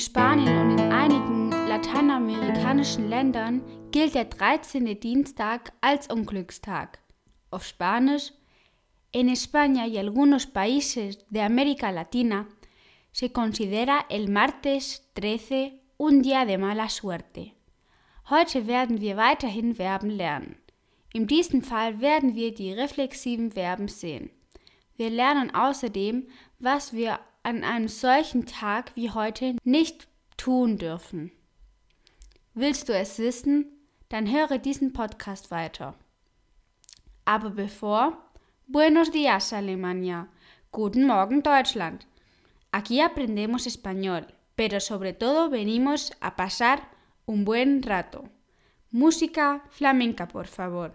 Spanien und in einigen lateinamerikanischen Ländern gilt der 13. Dienstag als Unglückstag. Auf Spanisch, en España y algunos países de América Latina, se considera el martes 13 un día de mala suerte. Heute werden wir weiterhin Verben lernen. In diesem Fall werden wir die reflexiven Verben sehen. Wir lernen außerdem, was wir an einem solchen Tag wie heute nicht tun dürfen. Willst du es wissen? Dann höre diesen Podcast weiter. Aber bevor, Buenos días Alemania, Guten Morgen Deutschland. Aquí aprendemos español, pero sobre todo venimos a pasar un buen rato. Música flamenca, por favor.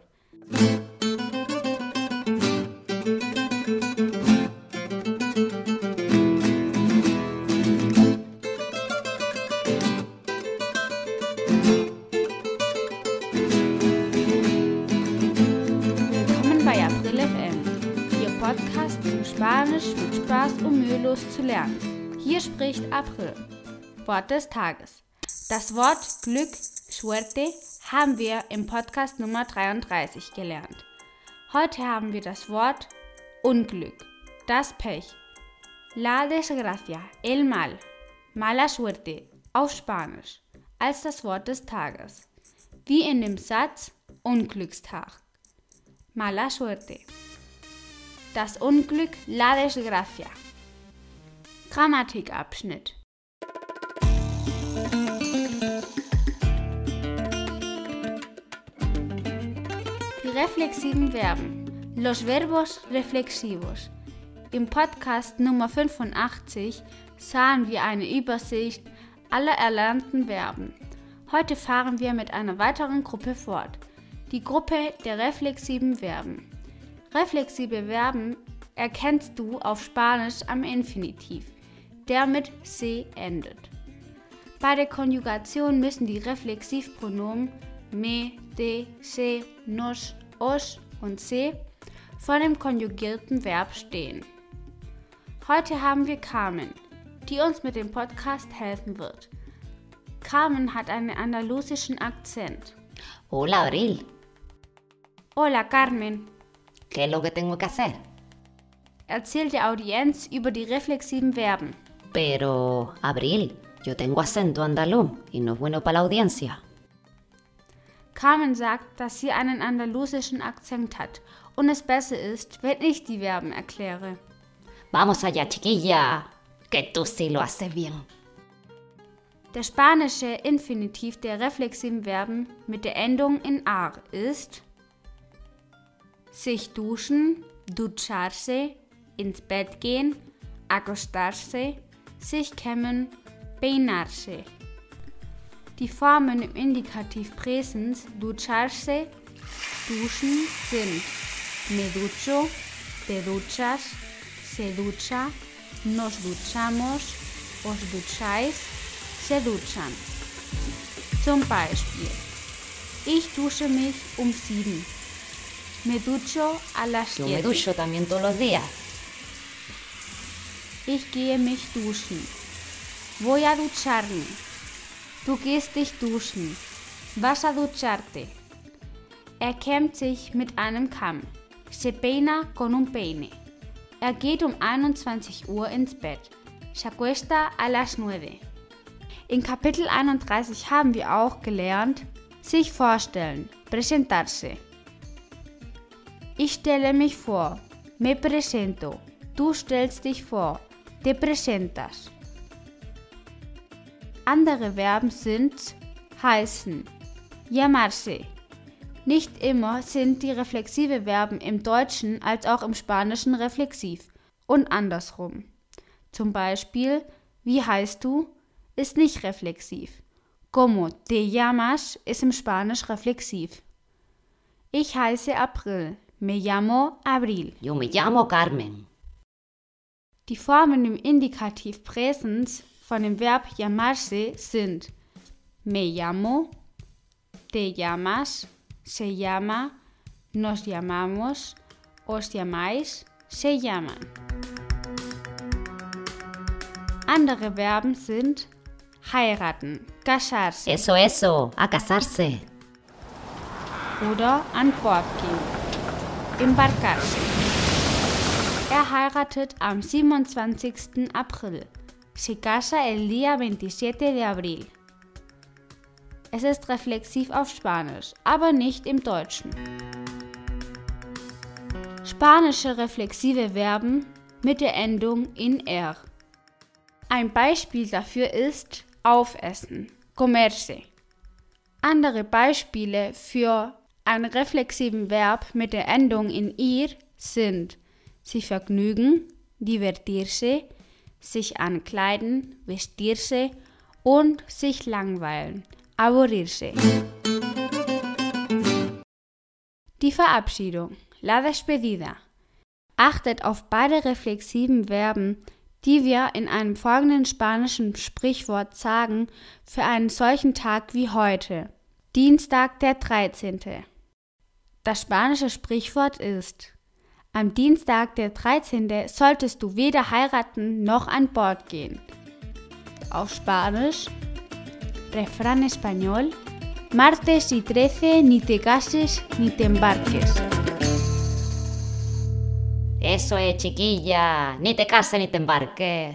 Podcast zum Spanisch mit Spaß und mühelos zu lernen. Hier spricht April. Wort des Tages. Das Wort Glück, Suerte, haben wir im Podcast Nummer 33 gelernt. Heute haben wir das Wort Unglück, das Pech. La desgracia, el mal, mala suerte auf Spanisch als das Wort des Tages. Wie in dem Satz Unglückstag. Mala suerte. Das Unglück, la desgracia. Grammatikabschnitt. Die reflexiven Verben. Los verbos reflexivos. Im Podcast Nummer 85 sahen wir eine Übersicht aller erlernten Verben. Heute fahren wir mit einer weiteren Gruppe fort. Die Gruppe der reflexiven Verben. Reflexive Verben erkennst du auf Spanisch am Infinitiv, der mit se endet. Bei der Konjugation müssen die Reflexivpronomen me, de, se, nos, os und se vor dem konjugierten Verb stehen. Heute haben wir Carmen, die uns mit dem Podcast helfen wird. Carmen hat einen andalusischen Akzent. Hola, Abril. Hola Carmen, ¿Qué es lo que tengo que hacer? erzählt der Audienz über die reflexiven Verben. Pero, Abril, yo tengo acento andaluz y no es bueno para la audiencia. Carmen sagt, dass sie einen andalusischen Akzent hat und es besser ist, wenn ich die Verben erkläre. Vamos allá, chiquilla, que tú sí lo haces bien. Der spanische Infinitiv der reflexiven Verben mit der Endung in ar ist sich duschen, ducharse, ins Bett gehen, acostarse, sich kämmen, peinarse. Die Formen im Indikativ Präsens ducharse, duschen sind me ducho, te duchas, se ducha, nos duchamos, os ducháis, se duchan. Zum Beispiel, ich dusche mich um sieben. Me ducho a las Yo me ducho también todos los días. Ich gehe mich duschen. Voy a ducharme. Du gehst dich duschen. Vas a ducharte. Er kämmt sich mit einem Kamm. Se peina con un peine. Er geht um 21 Uhr ins Bett. Se acuesta a las 9. In Kapitel 31 haben wir auch gelernt, sich vorstellen, presentarse. Ich stelle mich vor, me presento. Du stellst dich vor, te presentas. Andere Verben sind heißen, llamarse. Nicht immer sind die reflexive Verben im Deutschen als auch im Spanischen reflexiv und andersrum. Zum Beispiel, wie heißt du, ist nicht reflexiv. Como te llamas ist im Spanisch reflexiv. Ich heiße April, me llamo Abril. Yo me llamo Carmen. Die Formen im Indikativ Präsens von dem Verb llamarse sind me llamo, te llamas, se llama, nos llamamos, os llamáis, se llaman. Andere Verben sind heiraten, casarse Eso, eso, a casarse. oder an Bord gehen, embarcarse. Er heiratet am 27. April. Se casa el día 27 de abril. Es ist reflexiv auf Spanisch, aber nicht im Deutschen. Spanische reflexive Verben mit der Endung in er. Ein Beispiel dafür ist aufessen, comerse. Andere Beispiele für einen reflexiven Verb mit der Endung in ir sind sich vergnügen, divertirse, sich ankleiden, vestirse und sich langweilen, aburrirse. Die Verabschiedung, la despedida. Achtet auf beide reflexiven Verben, die wir in einem folgenden spanischen Sprichwort sagen für einen solchen Tag wie heute, Dienstag der 13. Das spanische Sprichwort ist, am Dienstag der 13. solltest du weder heiraten noch an Bord gehen. Auf Spanisch, Refrán español, martes y 13 ni te cases ni te embarques. Eso es, chiquilla. Ni te cases ni te embarques.